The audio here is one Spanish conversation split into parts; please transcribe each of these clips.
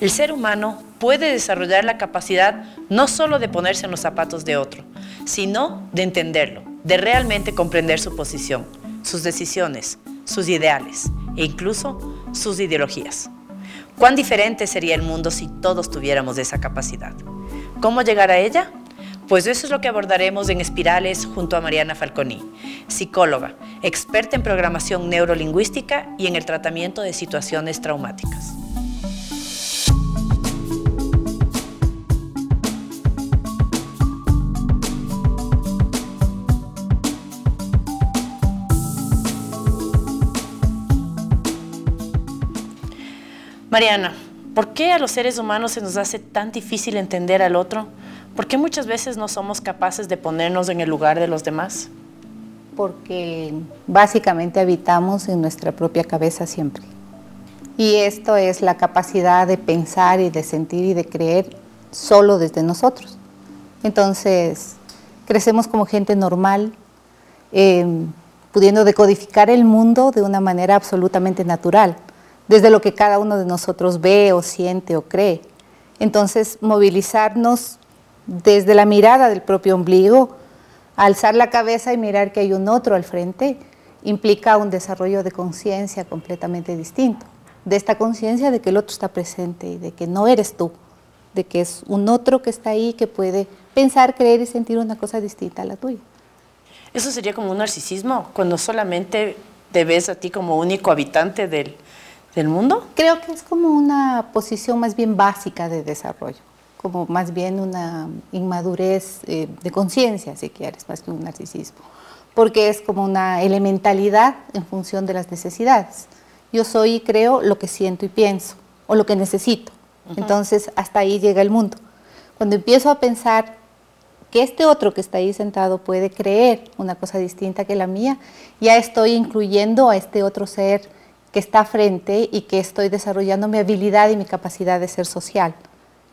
El ser humano puede desarrollar la capacidad no solo de ponerse en los zapatos de otro, sino de entenderlo, de realmente comprender su posición, sus decisiones, sus ideales e incluso sus ideologías. ¿Cuán diferente sería el mundo si todos tuviéramos esa capacidad? ¿Cómo llegar a ella? Pues eso es lo que abordaremos en Espirales junto a Mariana Falconi, psicóloga, experta en programación neurolingüística y en el tratamiento de situaciones traumáticas. Mariana, ¿por qué a los seres humanos se nos hace tan difícil entender al otro? ¿Por qué muchas veces no somos capaces de ponernos en el lugar de los demás? Porque básicamente habitamos en nuestra propia cabeza siempre. Y esto es la capacidad de pensar y de sentir y de creer solo desde nosotros. Entonces, crecemos como gente normal, eh, pudiendo decodificar el mundo de una manera absolutamente natural desde lo que cada uno de nosotros ve o siente o cree. Entonces, movilizarnos desde la mirada del propio ombligo, alzar la cabeza y mirar que hay un otro al frente, implica un desarrollo de conciencia completamente distinto. De esta conciencia de que el otro está presente y de que no eres tú, de que es un otro que está ahí que puede pensar, creer y sentir una cosa distinta a la tuya. Eso sería como un narcisismo, cuando solamente te ves a ti como único habitante del, del mundo? Creo que es como una posición más bien básica de desarrollo, como más bien una inmadurez eh, de conciencia, si quieres, más que un narcisismo, porque es como una elementalidad en función de las necesidades. Yo soy y creo lo que siento y pienso, o lo que necesito. Entonces, hasta ahí llega el mundo. Cuando empiezo a pensar que este otro que está ahí sentado puede creer una cosa distinta que la mía, ya estoy incluyendo a este otro ser que está frente y que estoy desarrollando mi habilidad y mi capacidad de ser social.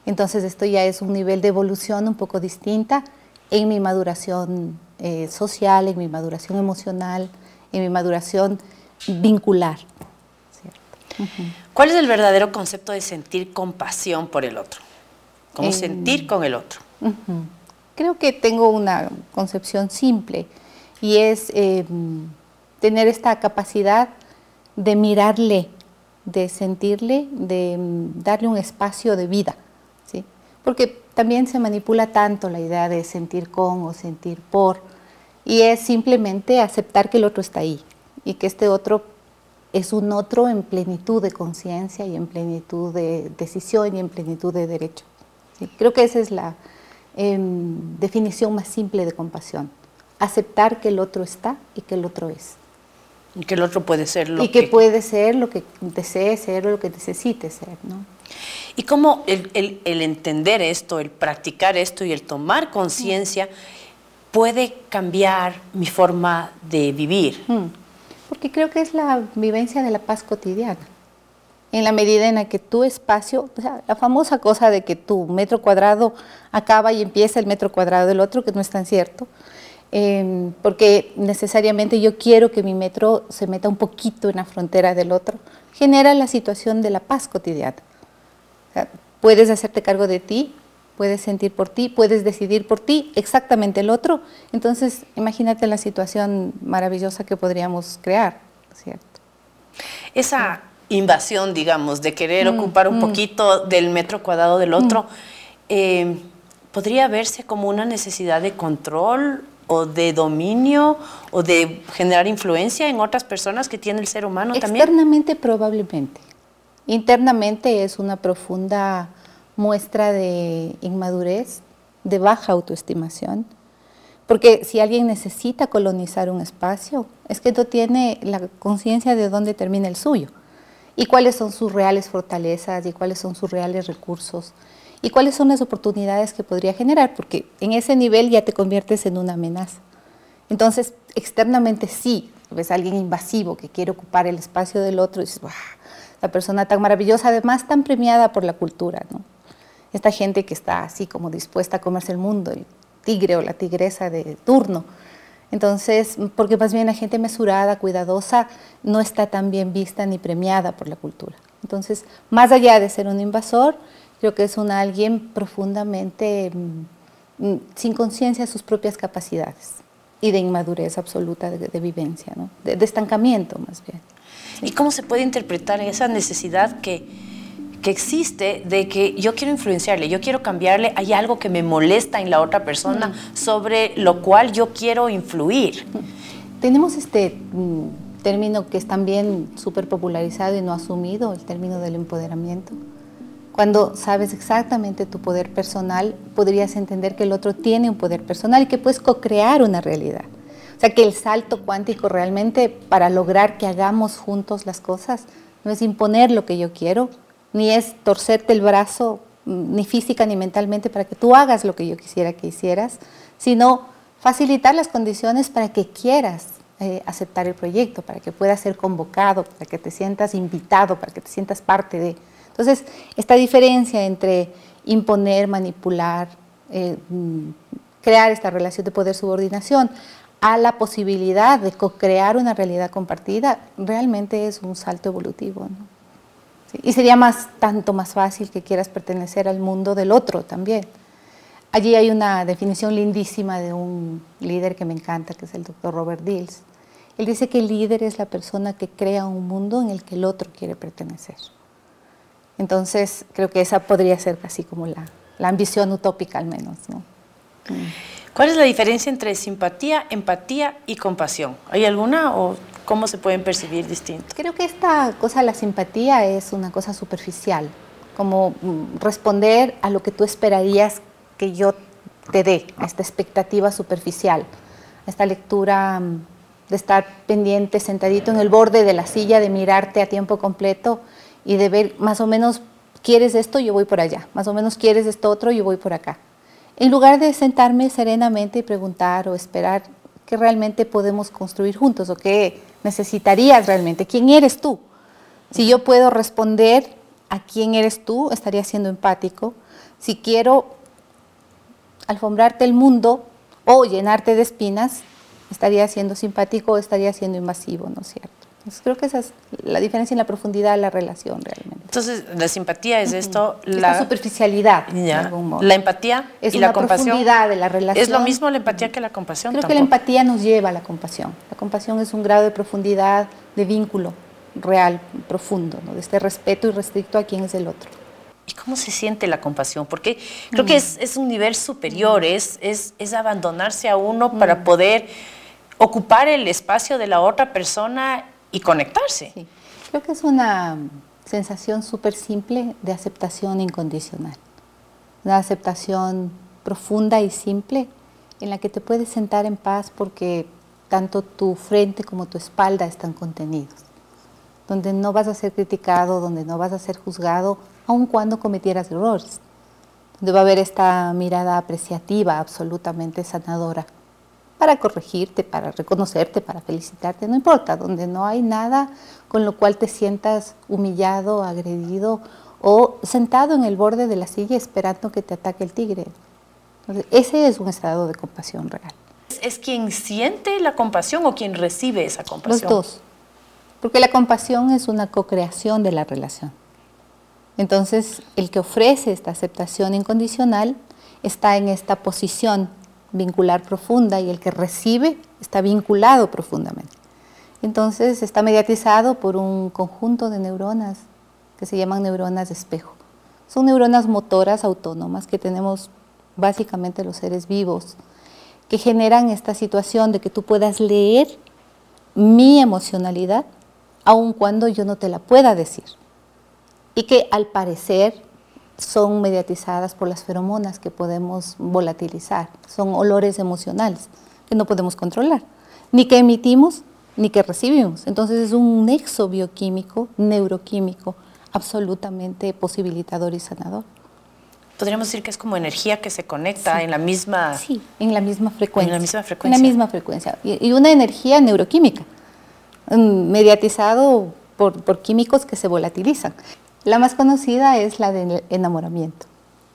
Entonces esto ya es un nivel de evolución un poco distinta en mi maduración eh, social, en mi maduración emocional, en mi maduración vincular. ¿Cuál es el verdadero concepto de sentir compasión por el otro? ¿Cómo sentir con el otro? Creo que tengo una concepción simple y es em, tener esta capacidad de mirarle, de sentirle, de mm, darle un espacio de vida, ¿sí? Porque también se manipula tanto la idea de sentir con o sentir por, y es simplemente aceptar que el otro está ahí y que este otro es un otro en plenitud de conciencia y en plenitud de decisión y en plenitud de derecho. Creo que esa es la em, definición más simple de compasión, aceptar que el otro está y que el otro es. Que el otro puede ser lo y que... puede ser lo que desee ser o lo que necesite ser, ¿no? Y cómo el, el, entender esto, el practicar esto y el tomar conciencia puede cambiar mi forma de vivir. Porque creo que es la vivencia de la paz cotidiana. En la medida en la que tu espacio, o sea, la famosa cosa de que tu metro cuadrado acaba y empieza el metro cuadrado del otro, que no es tan cierto, Em, porque necesariamente yo quiero que mi metro se meta un poquito en la frontera del otro, genera la situación de la paz cotidiana. puedes hacerte cargo de ti, puedes sentir por ti, puedes decidir por ti exactamente el otro. Entonces, imagínate la situación maravillosa que podríamos crear, ¿cierto? Esa invasión, digamos, de querer mm, ocupar un mm. poquito del metro cuadrado del otro, mm. eh, ¿podría verse como una necesidad de control o de dominio o de generar influencia en otras personas que tiene el ser humano también? Externamente probablemente. Internamente es una profunda muestra de inmadurez, de baja autoestimación, porque si alguien necesita colonizar un espacio, es que no tiene la conciencia de dónde termina el suyo y cuáles son sus reales fortalezas y cuáles son sus reales recursos y cuáles son las oportunidades que podría generar, porque en ese nivel ya te conviertes en una amenaza. Entonces, externamente sí, ves a alguien invasivo que quiere ocupar el espacio del otro y dices, la persona tan maravillosa, además tan premiada por la cultura. Esta gente que está así como dispuesta a comerse el mundo, el tigre o la tigresa de turno. Entonces, porque más bien la gente mesurada, cuidadosa, no está tan bien vista ni premiada por la cultura. Entonces, más allá de ser un invasor, creo que es un alguien profundamente mm, mm, sin conciencia de sus propias capacidades y de inmadurez absoluta de, vivencia, ¿no? de, estancamiento más bien. ¿Y cómo se puede interpretar esa necesidad que, que existe de que yo quiero influenciarle, yo quiero cambiarle, hay algo que me molesta en la otra persona sobre lo cual yo quiero influir? Tenemos este mm, término que es también súper popularizado y no asumido, el término del empoderamiento. Cuando sabes exactamente tu poder personal, podrías entender que el otro tiene un poder personal y que puedes co-crear una realidad. O sea, que el salto cuántico realmente para lograr que hagamos juntos las cosas no es imponer lo que yo quiero, ni es torcerte el brazo, mm, ni física ni mentalmente, para que tú hagas lo que yo quisiera que hicieras, sino facilitar las condiciones para que quieras eh, aceptar el proyecto, para que puedas ser convocado, para que te sientas invitado, para que te sientas parte de. Entonces, esta diferencia entre imponer, manipular, eh, crear esta relación de poder-subordinación, a la posibilidad de co-crear una realidad compartida, realmente es un salto evolutivo. Y sería más, tanto más fácil que quieras pertenecer al mundo del otro también. Allí hay una definición lindísima de un líder que me encanta, que es el doctor Robert Dills. Él dice que el líder es la persona que crea un mundo en el que el otro quiere pertenecer. Entonces, creo que esa podría ser casi como la, la ambición utópica al menos. ¿no? Mm. ¿Cuál es la diferencia entre simpatía, empatía y compasión? ¿Hay alguna o cómo se pueden percibir distintos? Creo que esta cosa, la simpatía, es una cosa superficial, como mm, responder a lo que tú esperarías que yo te dé, a esta expectativa superficial, a esta lectura mm, de estar pendiente, sentadito en el borde de la silla, de mirarte a tiempo completo y de ver más o menos, quieres esto, yo voy por allá, más o menos quieres esto otro, yo voy por acá en lugar de sentarme serenamente y preguntar o esperar qué realmente podemos construir juntos o qué necesitarías realmente, quién eres tú. Si yo puedo responder a quién eres tú, estaría siendo empático. Si quiero alfombrarte el mundo o llenarte de espinas, estaría siendo simpático o estaría siendo invasivo, ¿no es cierto? Creo que esa es la diferencia en la profundidad de la relación realmente. Entonces, la simpatía es esto, la superficialidad, de algún modo. La empatía es y la compasión. profundidad de la relación. ¿Es lo mismo la empatía que la compasión? Creo que la empatía nos lleva a la compasión. La compasión es un grado de profundidad, de vínculo real, profundo, de este respeto y restricto a quién es el otro. ¿Y cómo se siente la compasión? Porque creo que mm. es, un nivel superior, es, es, es abandonarse a uno para mm. poder ocupar el espacio de la otra persona y conectarse. Creo que es una sensación súper simple de aceptación incondicional. Una aceptación profunda y simple en la que te puedes sentar en paz porque tanto tu frente como tu espalda están contenidos. Donde no vas a ser criticado, donde no vas a ser juzgado, aun cuando cometieras errores. Donde va a haber esta mirada apreciativa, absolutamente sanadora para corregirte, para reconocerte, para felicitarte, no importa, donde no hay nada con lo cual te sientas humillado, agredido o sentado en el borde de la silla esperando que te ataque el tigre. ese es un estado de compasión real. ¿Es quien siente la compasión o quien recibe esa compasión? Los dos, porque la compasión es una co-creación de la relación. Entonces, el que ofrece esta aceptación incondicional está en esta posición vincular profunda y el que recibe está vinculado profundamente. Entonces está mediatizado por un conjunto de neuronas que se llaman neuronas de espejo. Son neuronas motoras autónomas que tenemos básicamente los seres vivos, que generan esta situación de que tú puedas leer mi emocionalidad aun cuando yo no te la pueda decir. Y que al parecer son mediatizadas por las feromonas que podemos volatilizar. Son olores emocionales que no podemos controlar, ni que emitimos ni que recibimos. Entonces es un nexo bioquímico, neuroquímico, absolutamente posibilitador y sanador. Podríamos decir que es como energía que se conecta en la misma... Sí, en la misma frecuencia. En la misma frecuencia. En la misma frecuencia. Y, una energía neuroquímica, mm, mediatizado por, por químicos que se volatilizan. La más conocida es la del enamoramiento.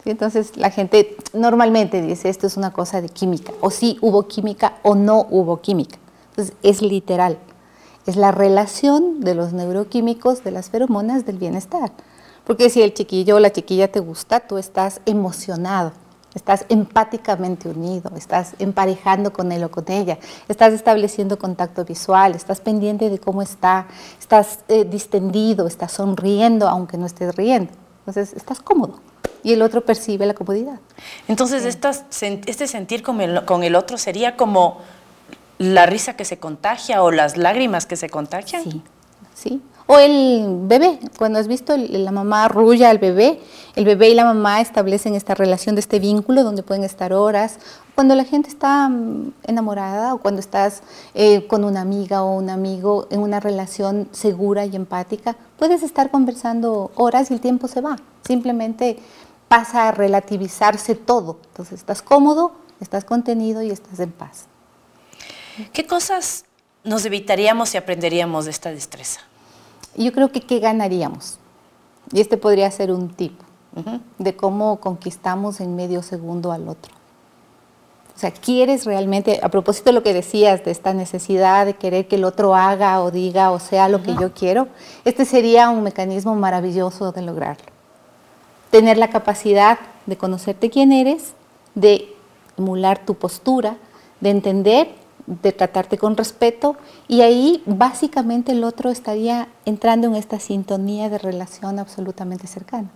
Entonces la gente normalmente dice esto es una cosa de química, o sí hubo química o no hubo química. Entonces es literal. es la relación de los neuroquímicos de las feromonas del bienestar. Porque si el chiquillo o la chiquilla te gusta, tú estás emocionado, estás empáticamente unido, estás emparejando con él o con ella, estás estableciendo contacto visual, estás pendiente de cómo está, estás eh, distendido, estás sonriendo aunque no estés riendo. Entonces, estás cómodo y el otro percibe la comodidad. Entonces, este sentir con el, con el otro sería como la risa que se contagia o las lágrimas que se contagian. Sí, sí. O el bebé, cuando has visto la mamá arrulla al bebé, el bebé y la mamá establecen esta relación de este vínculo donde pueden estar horas. Cuando la gente está mm, enamorada o cuando estás eh, con una amiga o un amigo en una relación segura y empática, puedes estar conversando horas y el tiempo se va. Simplemente pasa a relativizarse todo. Entonces estás cómodo, estás contenido y estás en paz. ¿Qué cosas nos evitaríamos si aprenderíamos de esta destreza? Yo creo que qué ganaríamos. Y este podría ser un tip de cómo conquistamos en medio segundo al otro. O sea, quieres realmente, a propósito de lo que decías, de esta necesidad de querer que el otro haga o diga o sea lo que yo quiero, este sería un mecanismo maravilloso de lograrlo. Tener la capacidad de conocerte quién eres, de emular tu postura, de entender de tratarte con respeto y ahí básicamente el otro estaría entrando en esta sintonía de relación absolutamente cercana.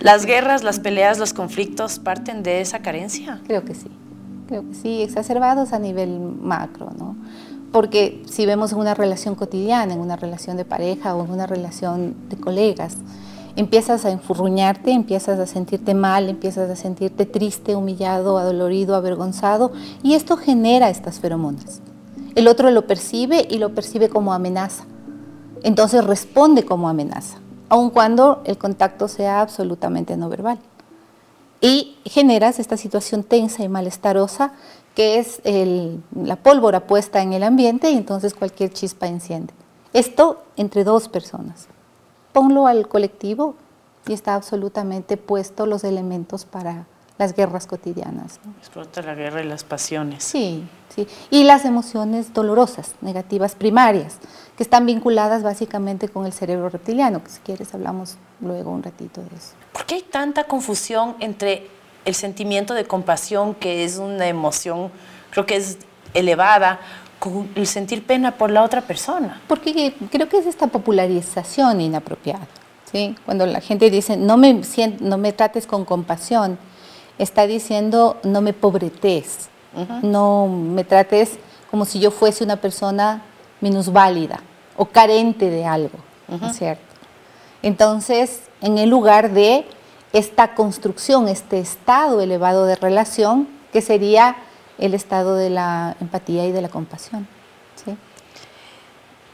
¿Las guerras, las peleas, los conflictos parten de esa carencia? Creo que sí, creo que sí, exacerbados a nivel macro, ¿no? Porque si vemos en una relación cotidiana, en una relación de pareja o en una relación de colegas, empiezas a enfurruñarte, empiezas a sentirte mal, empiezas a sentirte triste, humillado, adolorido, avergonzado, y esto genera estas feromonas. El otro lo percibe y lo percibe como amenaza. Entonces responde como amenaza, aun cuando el contacto sea absolutamente no verbal. Y generas esta situación tensa y malestarosa que es la pólvora puesta en el ambiente y entonces cualquier chispa enciende. Esto entre dos personas ponlo al colectivo y está absolutamente puesto los elementos para las guerras cotidianas. Explota la guerra y las pasiones. Sí, sí. Y las emociones dolorosas, negativas primarias, que están vinculadas básicamente con el cerebro reptiliano, que si quieres hablamos luego un ratito de eso. ¿Por qué hay tanta confusión entre el sentimiento de compasión, que es una emoción, creo que es elevada, con el sentir pena por la otra persona. Porque creo que es esta popularización inapropiada. ¿sí? Cuando la gente dice, no me, no me trates con compasión, está diciendo, no me pobretes, no me trates como si yo fuese una persona minusválida o carente de algo, cierto? Entonces, en el lugar de esta construcción, este estado elevado de relación, que sería el estado de la empatía y de la compasión. ¿sí?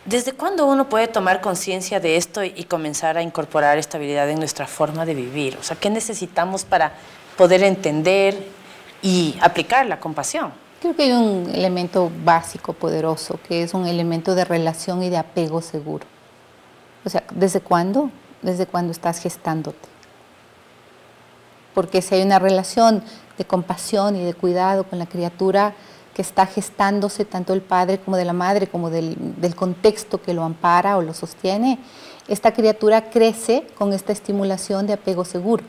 ¿Desde cuándo uno puede tomar conciencia de esto y comenzar a incorporar estabilidad en nuestra forma de vivir? O sea, ¿qué necesitamos para poder entender y aplicar la compasión? Creo que hay un elemento básico, poderoso, que es un elemento de relación y de apego seguro. O sea, ¿desde cuándo? Desde cuando estás gestándote. Porque si hay una relación de compasión y de cuidado con la criatura que está gestándose, tanto el padre como de la madre, como del, contexto que lo ampara o lo sostiene, esta criatura crece con esta estimulación de apego seguro,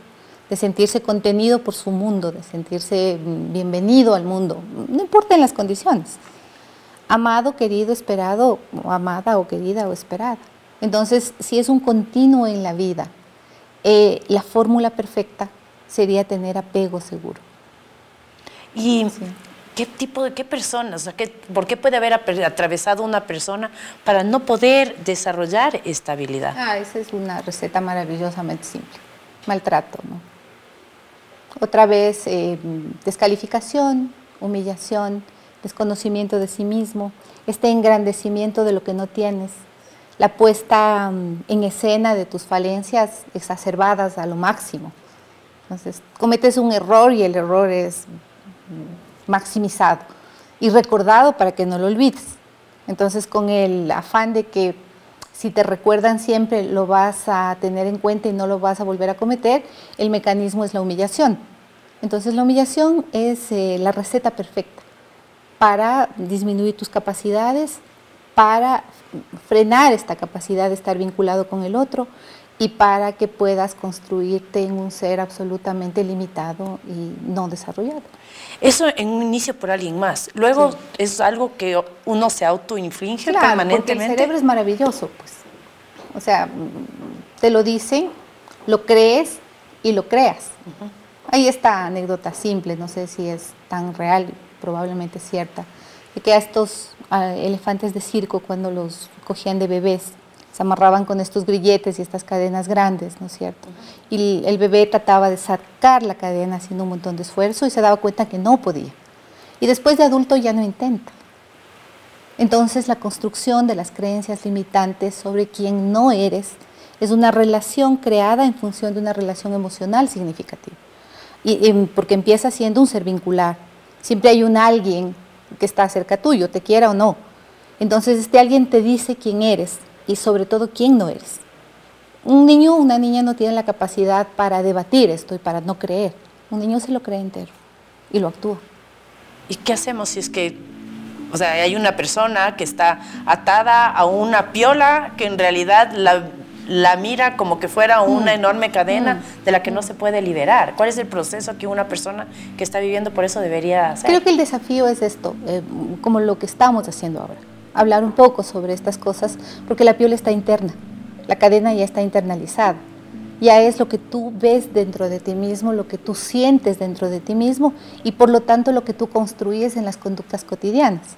de sentirse contenido por su mundo, de sentirse bienvenido al mundo, no importa en las condiciones. Amado, querido, esperado, o amada o querida o esperada. Entonces, si es un continuo en la vida, eh, la fórmula perfecta sería tener apego seguro. ¿Y qué tipo de qué personas? ¿Por qué puede haber atravesado una persona para no poder desarrollar estabilidad? Ah, esa es una receta maravillosamente simple. Maltrato, ¿no? Otra vez, eh, descalificación, humillación, desconocimiento de sí mismo, este engrandecimiento de lo que no tienes, la puesta mm, en escena de tus falencias exacerbadas a lo máximo. Entonces, cometes un error y el error es maximizado y recordado para que no lo olvides. Entonces, con el afán de que si te recuerdan siempre lo vas a tener en cuenta y no lo vas a volver a cometer, el mecanismo es la humillación. Entonces, la humillación es eh, la receta perfecta para disminuir tus capacidades para frenar esta capacidad de estar vinculado con el otro y para que puedas construirte en un ser absolutamente limitado y no desarrollado. Eso en un inicio por alguien más. Luego es algo que uno se autoinflige claro, permanentemente. Porque el cerebro es maravilloso, pues. O sea, te lo dicen, lo crees y lo creas. Hay esta anécdota simple, no sé si es tan real, probablemente cierta, de que a estos elefantes de circo, cuando los cogían de bebés, se amarraban con estos grilletes y estas cadenas grandes, ¿no es cierto? Y el bebé trataba de sacar la cadena haciendo un montón de esfuerzo y se daba cuenta que no podía. Y después de adulto ya no intenta. Entonces la construcción de las creencias limitantes sobre quién no eres es una relación creada en función de una relación emocional significativa. Y, porque empieza siendo un ser vincular. Siempre hay un alguien que está cerca tuyo, te quiera o no. Entonces este alguien te dice quién eres, y sobre todo quién no eres. Un niño o una niña no tiene la capacidad para debatir esto y para no creer. Un niño se lo cree entero y lo actúa. ¿Y qué hacemos si es que, o sea, hay una persona que está atada a una piola que en realidad la, la mira como que fuera una mm. enorme cadena mm. de la que no se puede liberar? ¿Cuál es el proceso que una persona que está viviendo por eso debería hacer? Creo que el desafío es esto, eh, como lo que estamos haciendo ahora hablar un poco sobre estas cosas, porque la piola está interna, la cadena ya está internalizada. Ya es lo que tú ves dentro de ti mismo, lo que tú sientes dentro de ti mismo y por lo tanto lo que tú construyes en las conductas cotidianas.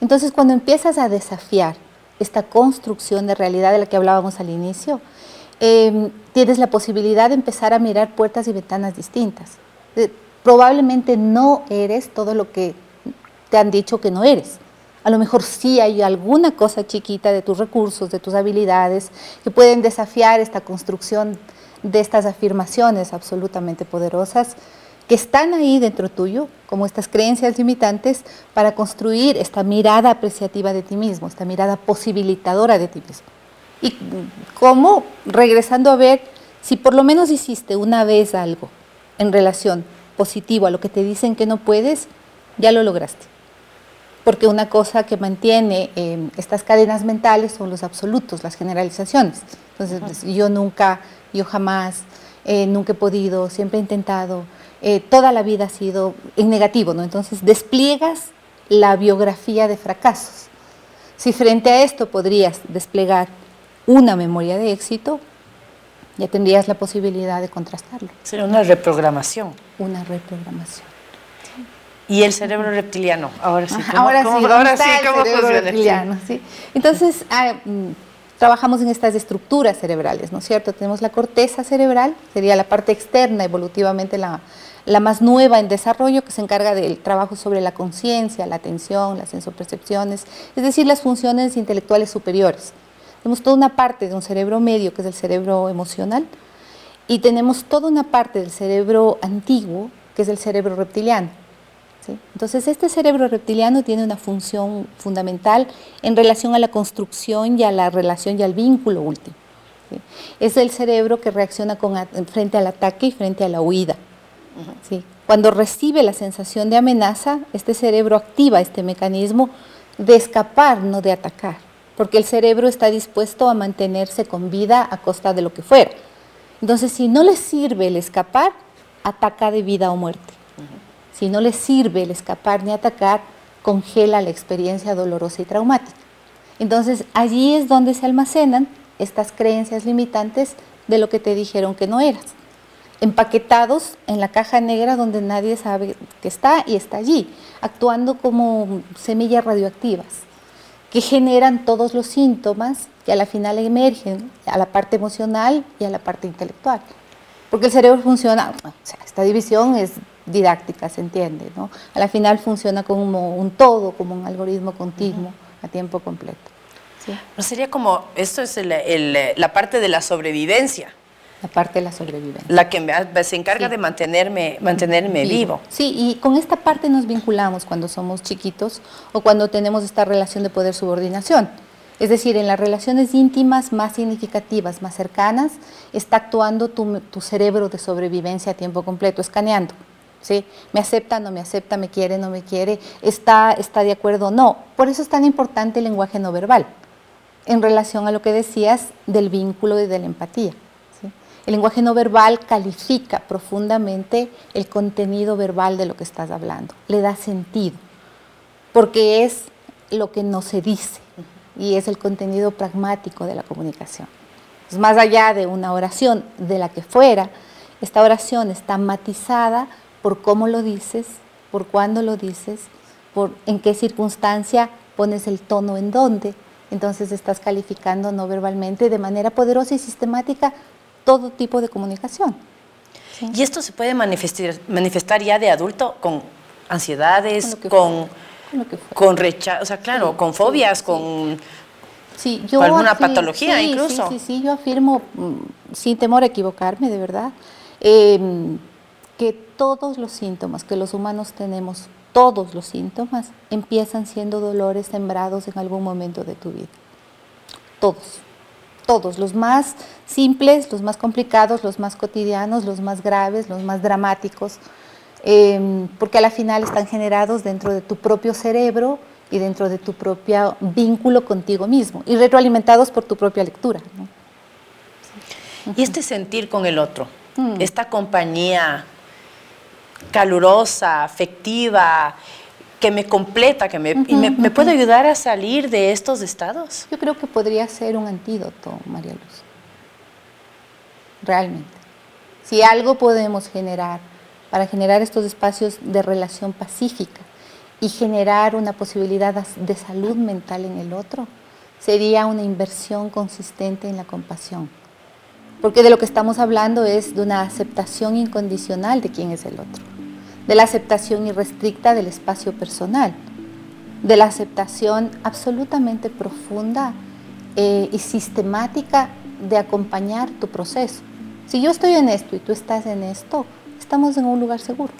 Entonces cuando empiezas a desafiar esta construcción de realidad de la que hablábamos al inicio, em, tienes la posibilidad de empezar a mirar puertas y ventanas distintas. Eh, probablemente no eres todo lo que te han dicho que no eres. A lo mejor sí hay alguna cosa chiquita de tus recursos, de tus habilidades, que pueden desafiar esta construcción de estas afirmaciones absolutamente poderosas que están ahí dentro tuyo, como estas creencias limitantes, para construir esta mirada apreciativa de ti mismo, esta mirada posibilitadora de ti mismo. Y cómo, regresando a ver, si por lo menos hiciste una vez algo en relación positivo a lo que te dicen que no puedes, ya lo lograste porque una cosa que mantiene eh, estas cadenas mentales son los absolutos, las generalizaciones. Entonces, pues, yo nunca, yo jamás, eh, nunca he podido, siempre he intentado, eh, toda la vida ha sido en negativo, ¿no? Entonces, despliegas la biografía de fracasos. Si frente a esto podrías desplegar una memoria de éxito, ya tendrías la posibilidad de contrastarlo. Sería una reprogramación. Una reprogramación. Y el cerebro reptiliano, ahora sí. ¿cómo, ahora sí, ahora sí, ¿cómo funciona? Reptiliano, sí. Entonces, ah, mm, trabajamos en estas estructuras cerebrales, ¿no es cierto? Tenemos la corteza cerebral, sería la parte externa, evolutivamente la, la más nueva en desarrollo, que se encarga del trabajo sobre la conciencia, la atención, las sensopercepciones, es decir, las funciones intelectuales superiores. Tenemos toda una parte de un cerebro medio, que es el cerebro emocional, y tenemos toda una parte del cerebro antiguo, que es el cerebro reptiliano. Entonces, este cerebro reptiliano tiene una función fundamental en relación a la construcción y a la relación y al vínculo último. Es el cerebro que reacciona con, frente al ataque y frente a la huida. Cuando recibe la sensación de amenaza, este cerebro activa este mecanismo de escapar, no de atacar, porque el cerebro está dispuesto a mantenerse con vida a costa de lo que fuera. Entonces, si no le sirve el escapar, ataca de vida o muerte. Si no le sirve el escapar ni atacar, congela la experiencia dolorosa y traumática. Entonces allí es donde se almacenan estas creencias limitantes de lo que te dijeron que no eras, empaquetados en la caja negra donde nadie sabe que está y está allí, actuando como semillas radioactivas que generan todos los síntomas que a la final emergen a la parte emocional y a la parte intelectual. Porque el cerebro funciona, o sea, esta división es didáctica, se entiende, ¿no? A la final funciona como un todo, como un algoritmo continuo a tiempo completo. ¿No sería como, esto es la parte de la sobrevivencia? La parte de la sobrevivencia. La que se encarga de mantenerme, mantenerme vivo. Sí, y con esta parte nos vinculamos cuando somos chiquitos o cuando tenemos esta relación de poder-subordinación. Es decir, en las relaciones íntimas más significativas, más cercanas, está actuando tu, tu cerebro de sobrevivencia a tiempo completo, escaneando ¿sí? Me acepta, no me acepta, me quiere, no me quiere, está, está de acuerdo, no. Por eso es tan importante el lenguaje no verbal, en relación a lo que decías del vínculo y de la empatía. El lenguaje no verbal califica profundamente el contenido verbal de lo que estás hablando, le da sentido, porque es lo que no se dice y es el contenido pragmático de la comunicación. más allá de una oración de la que fuera, esta oración está matizada por cómo lo dices, por cuándo lo dices, por en qué circunstancia pones el tono en dónde. Entonces estás calificando no verbalmente de manera poderosa y sistemática todo tipo de comunicación. Y esto se puede manifestar, manifestar ya de adulto con ansiedades, con, con, rechazo, o sea, claro, con fobias, con, yo alguna patología incluso. Sí, sí, sí, yo afirmo, mm, sin temor a equivocarme, de verdad, eh, que todos los síntomas que los humanos tenemos, todos los síntomas, empiezan siendo dolores sembrados en algún momento de tu vida. Todos, todos, los más simples, los más complicados, los más cotidianos, los más graves, los más dramáticos, em, porque a la final están generados dentro de tu propio cerebro y dentro de tu propio vínculo contigo mismo y retroalimentados por tu propia lectura. Y este sentir con el otro, mm. esta compañía calurosa, afectiva, que me completa, que me, me, puede ayudar a salir de estos estados. Yo creo que podría ser un antídoto, María Luz. Realmente. Si algo podemos generar para generar estos espacios de relación pacífica y generar una posibilidad de salud mental en el otro, sería una inversión consistente en la compasión. Porque de lo que estamos hablando es de una aceptación incondicional de quién es el otro de la aceptación irrestricta del espacio personal, de la aceptación absolutamente profunda eh, y sistemática de acompañar tu proceso. Si yo estoy en esto y tú estás en esto, estamos en un lugar seguro.